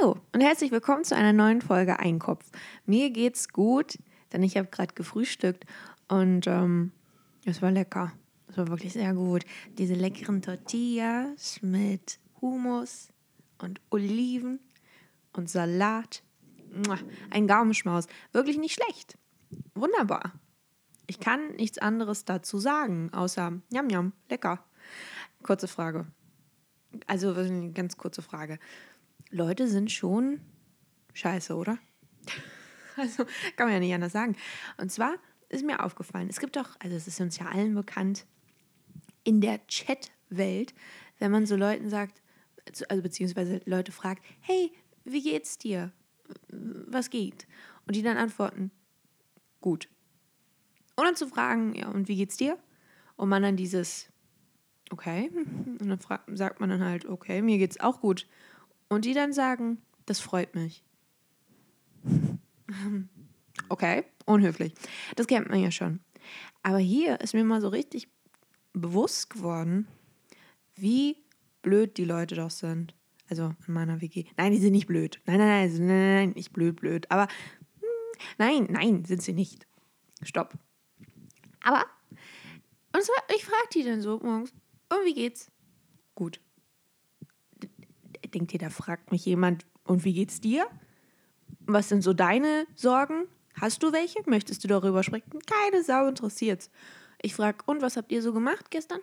Hallo und herzlich willkommen zu einer neuen Folge Einkopf. Mir geht's gut, denn ich habe gerade gefrühstückt und ähm, es war lecker. Es war wirklich sehr gut. Diese leckeren Tortillas mit Hummus und Oliven und Salat. Ein Gaumenschmaus. Wirklich nicht schlecht. Wunderbar. Ich kann nichts anderes dazu sagen, außer Yam Yam, lecker. Kurze Frage. Also, eine ganz kurze Frage. Leute sind schon scheiße, oder? Also, kann man ja nicht anders sagen. Und zwar ist mir aufgefallen, es gibt doch, also es ist uns ja allen bekannt, in der Chat-Welt, wenn man so Leuten sagt, also beziehungsweise Leute fragt, hey, wie geht's dir? Was geht? Und die dann antworten, gut. Und dann zu fragen, ja, und wie geht's dir? Und man dann dieses, okay. Und dann sagt man dann halt, okay, mir geht's auch gut. Und die dann sagen, das freut mich. Okay, unhöflich. Das kennt man ja schon. Aber hier ist mir mal so richtig bewusst geworden, wie blöd die Leute doch sind. Also in meiner WG. Nein, die sind nicht blöd. Nein, nein, nein, nein, nein nicht blöd, blöd. Aber hm, nein, nein, sind sie nicht. Stopp. Aber, und zwar, ich frage die dann so morgens, und wie geht's? Gut. Denkt ihr, da fragt mich jemand, und wie geht's dir? Was sind so deine Sorgen? Hast du welche? Möchtest du darüber sprechen? Keine Sau interessiert's. Ich frage, und was habt ihr so gemacht gestern?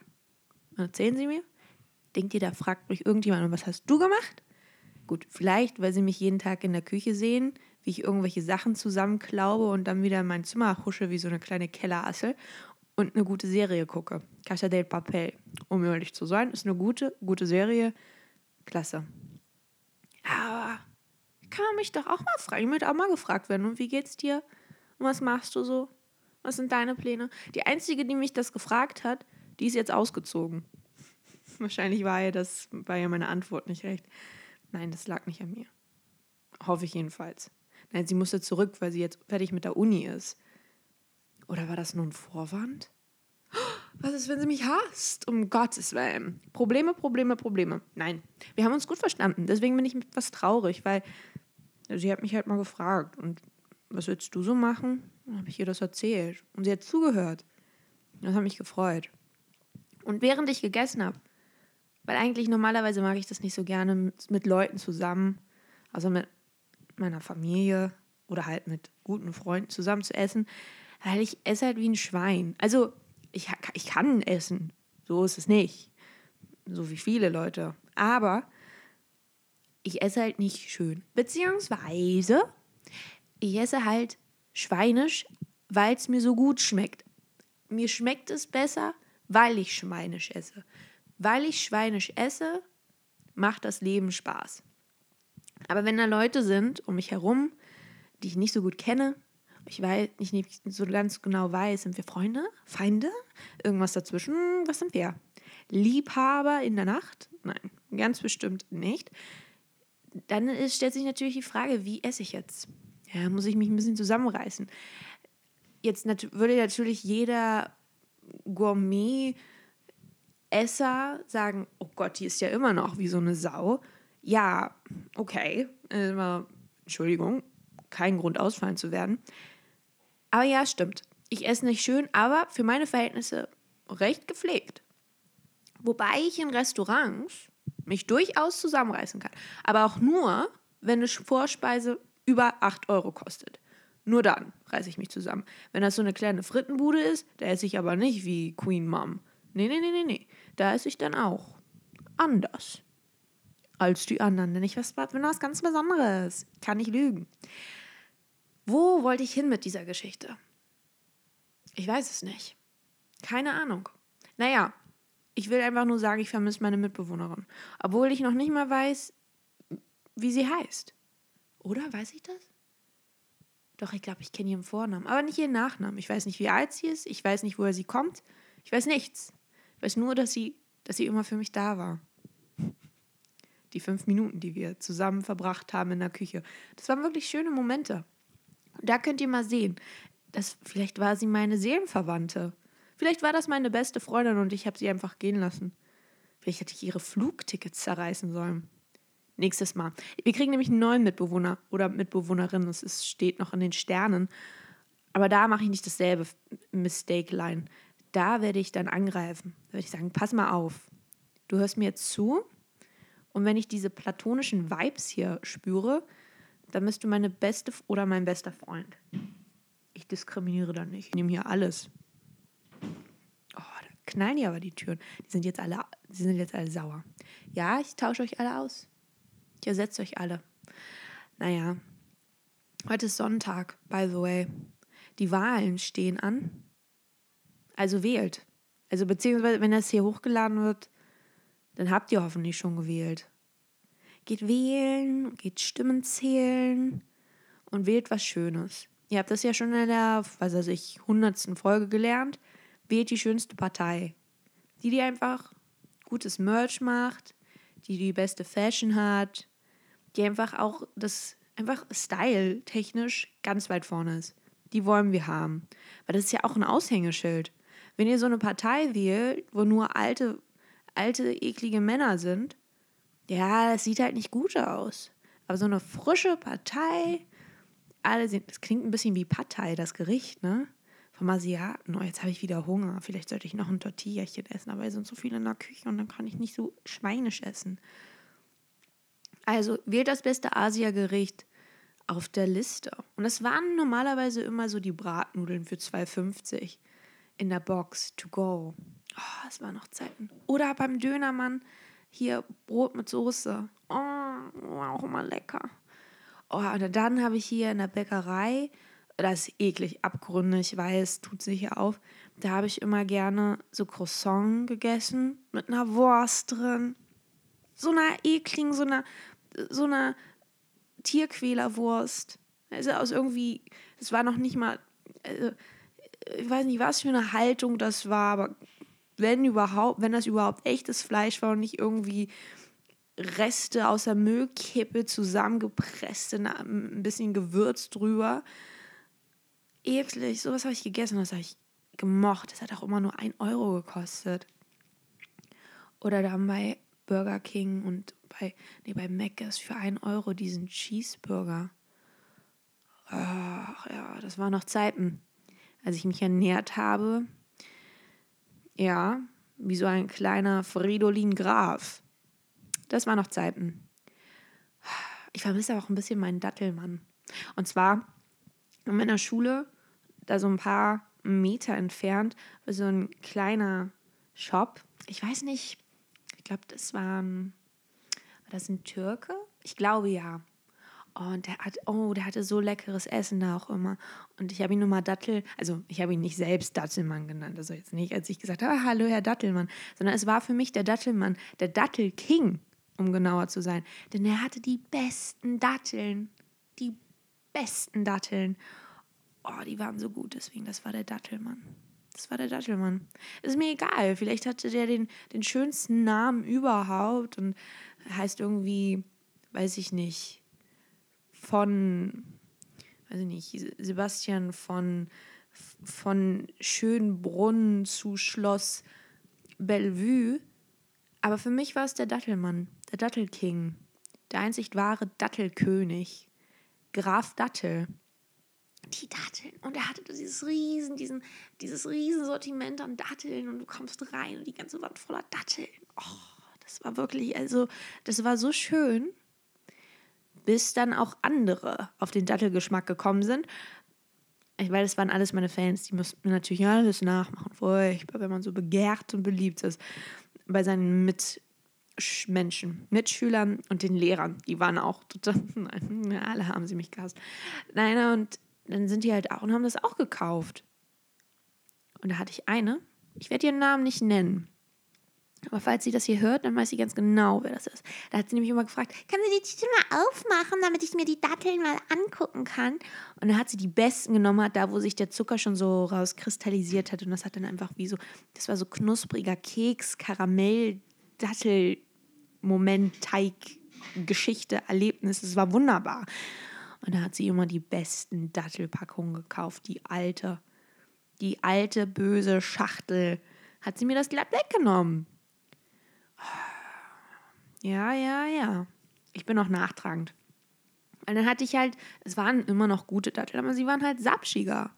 Erzählen Sie mir. Denkt ihr, da fragt mich irgendjemand, und was hast du gemacht? Gut, vielleicht, weil sie mich jeden Tag in der Küche sehen, wie ich irgendwelche Sachen zusammenklaube und dann wieder in mein Zimmer husche wie so eine kleine Kellerassel und eine gute Serie gucke. Casa del Papel, um ehrlich zu sein, ist eine gute, gute Serie. Klasse. Aber kann man mich doch auch mal fragen. Ich möchte auch mal gefragt werden. Und wie geht's dir? Und was machst du so? Was sind deine Pläne? Die einzige, die mich das gefragt hat, die ist jetzt ausgezogen. Wahrscheinlich war ja das, war ja meine Antwort nicht recht. Nein, das lag nicht an mir. Hoffe ich jedenfalls. Nein, sie musste zurück, weil sie jetzt fertig mit der Uni ist. Oder war das nur ein Vorwand? Was ist, wenn sie mich hasst? Um Gottes Willen. Probleme, Probleme, Probleme. Nein, wir haben uns gut verstanden. Deswegen bin ich etwas traurig, weil sie hat mich halt mal gefragt. Und was willst du so machen? Dann habe ich ihr das erzählt. Und sie hat zugehört. Das hat mich gefreut. Und während ich gegessen habe, weil eigentlich normalerweise mag ich das nicht so gerne mit, mit Leuten zusammen, also mit meiner Familie oder halt mit guten Freunden zusammen zu essen, weil ich esse halt wie ein Schwein. Also ich, ich kann essen, so ist es nicht. So wie viele Leute. Aber ich esse halt nicht schön. Beziehungsweise ich esse halt schweinisch, weil es mir so gut schmeckt. Mir schmeckt es besser, weil ich schweinisch esse. Weil ich schweinisch esse, macht das Leben Spaß. Aber wenn da Leute sind um mich herum, die ich nicht so gut kenne, ich weiß nicht, nicht so ganz genau weiß, sind wir Freunde, Feinde, irgendwas dazwischen, was sind wir? Liebhaber in der Nacht? Nein, ganz bestimmt nicht. Dann ist, stellt sich natürlich die Frage, wie esse ich jetzt? Ja, muss ich mich ein bisschen zusammenreißen. Jetzt nat würde natürlich jeder Gourmet-Esser sagen, oh Gott, die ist ja immer noch wie so eine Sau. Ja, okay, äh, Entschuldigung, kein Grund ausfallen zu werden. Aber ja, stimmt. Ich esse nicht schön, aber für meine Verhältnisse recht gepflegt. Wobei ich in Restaurants mich durchaus zusammenreißen kann. Aber auch nur, wenn eine Vorspeise über 8 Euro kostet. Nur dann reiße ich mich zusammen. Wenn das so eine kleine Frittenbude ist, da esse ich aber nicht wie Queen Mom. Nee, nee, nee, nee, nee. Da esse ich dann auch anders als die anderen. Denn ich bin was ganz Besonderes. Kann nicht lügen. Wo wollte ich hin mit dieser Geschichte? Ich weiß es nicht. Keine Ahnung. Naja, ich will einfach nur sagen, ich vermisse meine Mitbewohnerin. Obwohl ich noch nicht mal weiß, wie sie heißt. Oder weiß ich das? Doch, ich glaube, ich kenne ihren Vornamen, aber nicht ihren Nachnamen. Ich weiß nicht, wie alt sie ist. Ich weiß nicht, woher sie kommt. Ich weiß nichts. Ich weiß nur, dass sie, dass sie immer für mich da war. Die fünf Minuten, die wir zusammen verbracht haben in der Küche. Das waren wirklich schöne Momente. Da könnt ihr mal sehen, dass vielleicht war sie meine Seelenverwandte. Vielleicht war das meine beste Freundin und ich habe sie einfach gehen lassen. Vielleicht hätte ich ihre Flugtickets zerreißen sollen. Nächstes Mal. Wir kriegen nämlich einen neuen Mitbewohner oder Mitbewohnerin. Es steht noch in den Sternen. Aber da mache ich nicht dasselbe Mistake-Line. Da werde ich dann angreifen. Da werde ich sagen, pass mal auf. Du hörst mir jetzt zu. Und wenn ich diese platonischen Vibes hier spüre, dann bist du meine beste oder mein bester Freund. Ich diskriminiere da nicht. Ich nehme hier alles. Oh, da knallen die aber die Türen. Die sind jetzt alle, die sind jetzt alle sauer. Ja, ich tausche euch alle aus. Ich ersetze euch alle. Naja, heute ist Sonntag, by the way. Die Wahlen stehen an. Also wählt. Also beziehungsweise, wenn das hier hochgeladen wird, dann habt ihr hoffentlich schon gewählt. Geht wählen, geht Stimmen zählen und wählt was Schönes. Ihr habt das ja schon in der, was weiß ich, hundertsten Folge gelernt. Wählt die schönste Partei. Die, die einfach gutes Merch macht, die die beste Fashion hat, die einfach auch das einfach style-technisch ganz weit vorne ist. Die wollen wir haben. Weil das ist ja auch ein Aushängeschild. Wenn ihr so eine Partei wählt, wo nur alte, alte, eklige Männer sind, ja, das sieht halt nicht gut aus. Aber so eine frische Partei, alle sind, das klingt ein bisschen wie Partei, das Gericht, ne? Vom Asiaten. Oh, jetzt habe ich wieder Hunger. Vielleicht sollte ich noch ein Tortillachen essen, aber es sind so viele in der Küche und dann kann ich nicht so schweinisch essen. Also wählt das beste Asiagericht auf der Liste. Und das waren normalerweise immer so die Bratnudeln für 2,50 in der Box to go. Oh, das waren noch Zeiten. Oder beim Dönermann hier Brot mit Soße. Oh, auch immer lecker. Oh, und dann habe ich hier in der Bäckerei, das ist eklig, abgründig, weiß, tut sich hier auf. Da habe ich immer gerne so Croissant gegessen mit einer Wurst drin. So einer ekligen, so einer so einer Tierquälerwurst. Also aus irgendwie, es war noch nicht mal, also, ich weiß nicht, was für eine Haltung das war, aber wenn überhaupt, wenn das überhaupt echtes Fleisch war und nicht irgendwie Reste aus der Müllkippe zusammengepresst, ein bisschen Gewürz drüber. Eklig, sowas habe ich gegessen, das habe ich gemocht. Das hat auch immer nur ein Euro gekostet. Oder dann bei Burger King und bei, nee, bei Mc's für einen Euro diesen Cheeseburger. Ach ja, das waren noch Zeiten, als ich mich ernährt habe. Ja, wie so ein kleiner Fridolin Graf. Das waren noch Zeiten. Ich vermisse auch ein bisschen meinen Dattelmann. Und zwar in meiner Schule, da so ein paar Meter entfernt, so ein kleiner Shop. Ich weiß nicht, ich glaube, das war war das ein Türke? Ich glaube ja. Und der hat, oh, der hatte so leckeres Essen da auch immer. Und ich habe ihn nur mal Dattel, also ich habe ihn nicht selbst Dattelmann genannt, also jetzt nicht, als ich gesagt habe, hallo Herr Dattelmann, sondern es war für mich der Dattelmann, der Dattelking, um genauer zu sein. Denn er hatte die besten Datteln, die besten Datteln. Oh, die waren so gut, deswegen, das war der Dattelmann. Das war der Dattelmann. Ist mir egal, vielleicht hatte der den, den schönsten Namen überhaupt und heißt irgendwie, weiß ich nicht, von, weiß ich nicht, Sebastian von, von Schönbrunn zu Schloss Bellevue. Aber für mich war es der Dattelmann, der Dattelking, der einzig wahre Dattelkönig, Graf Dattel. Die Datteln. Und er hatte dieses riesen, diesen, dieses riesen an Datteln und du kommst rein und die ganze Wand voller Datteln. Oh. Das war wirklich, also, das war so schön, bis dann auch andere auf den Dattelgeschmack gekommen sind. Ich, weil das waren alles meine Fans, die mussten natürlich alles nachmachen. Furchtbar, wenn man so begehrt und beliebt ist. Bei seinen Mitmenschen, Mitschülern und den Lehrern. Die waren auch total, alle haben sie mich gehasst. Nein, und dann sind die halt auch und haben das auch gekauft. Und da hatte ich eine, ich werde ihren Namen nicht nennen, aber falls sie das hier hört, dann weiß sie ganz genau, wer das ist. Da hat sie nämlich immer gefragt, kann sie die Tüte mal aufmachen, damit ich mir die Datteln mal angucken kann? Und dann hat sie die besten genommen, da wo sich der Zucker schon so rauskristallisiert hat. Und das hat dann einfach wie so, das war so knuspriger Keks, Karamell, Dattel, Moment, Teig, Geschichte, Erlebnis. Es war wunderbar. Und da hat sie immer die besten Dattelpackungen gekauft, die alte, die alte böse Schachtel. Hat sie mir das glatt weggenommen. Ja, ja, ja. Ich bin noch nachtragend. Und dann hatte ich halt, es waren immer noch gute Datteln, aber sie waren halt sapschiger.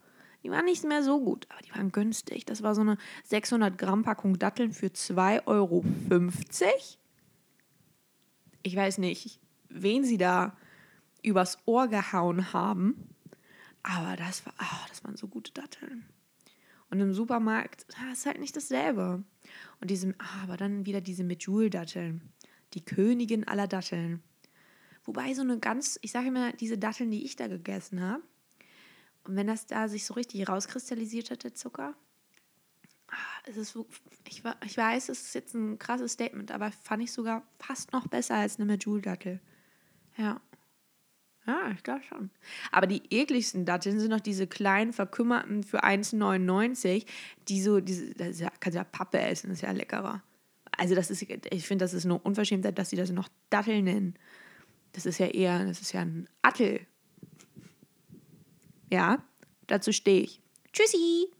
Die waren nicht mehr so gut, aber die waren günstig. Das war so eine 600 Gramm Packung Datteln für 2,50 Euro. Ich weiß nicht, wen sie da übers Ohr gehauen haben, aber das, war, oh, das waren so gute Datteln. Und im Supermarkt, das ist halt nicht dasselbe. Und diesem, ah, aber dann wieder diese Medjool-Datteln. Die Königin aller Datteln. Wobei so eine ganz, ich sage immer, diese Datteln, die ich da gegessen habe, und wenn das da sich so richtig rauskristallisiert hat, der Zucker, ah, es ist ich, ich weiß, es ist jetzt ein krasses Statement, aber fand ich sogar fast noch besser als eine Medjool-Dattel. Ja. Ja, ich glaube schon. Aber die ekligsten Datteln sind noch diese kleinen, verkümmerten für 1,99, die so, diese, das ja, kannst ja Pappe essen, das ist ja leckerer. Also das ist, ich finde, das ist eine Unverschämtheit, dass sie das noch Datteln nennen. Das ist ja eher, das ist ja ein Attel. Ja, dazu stehe ich. Tschüssi!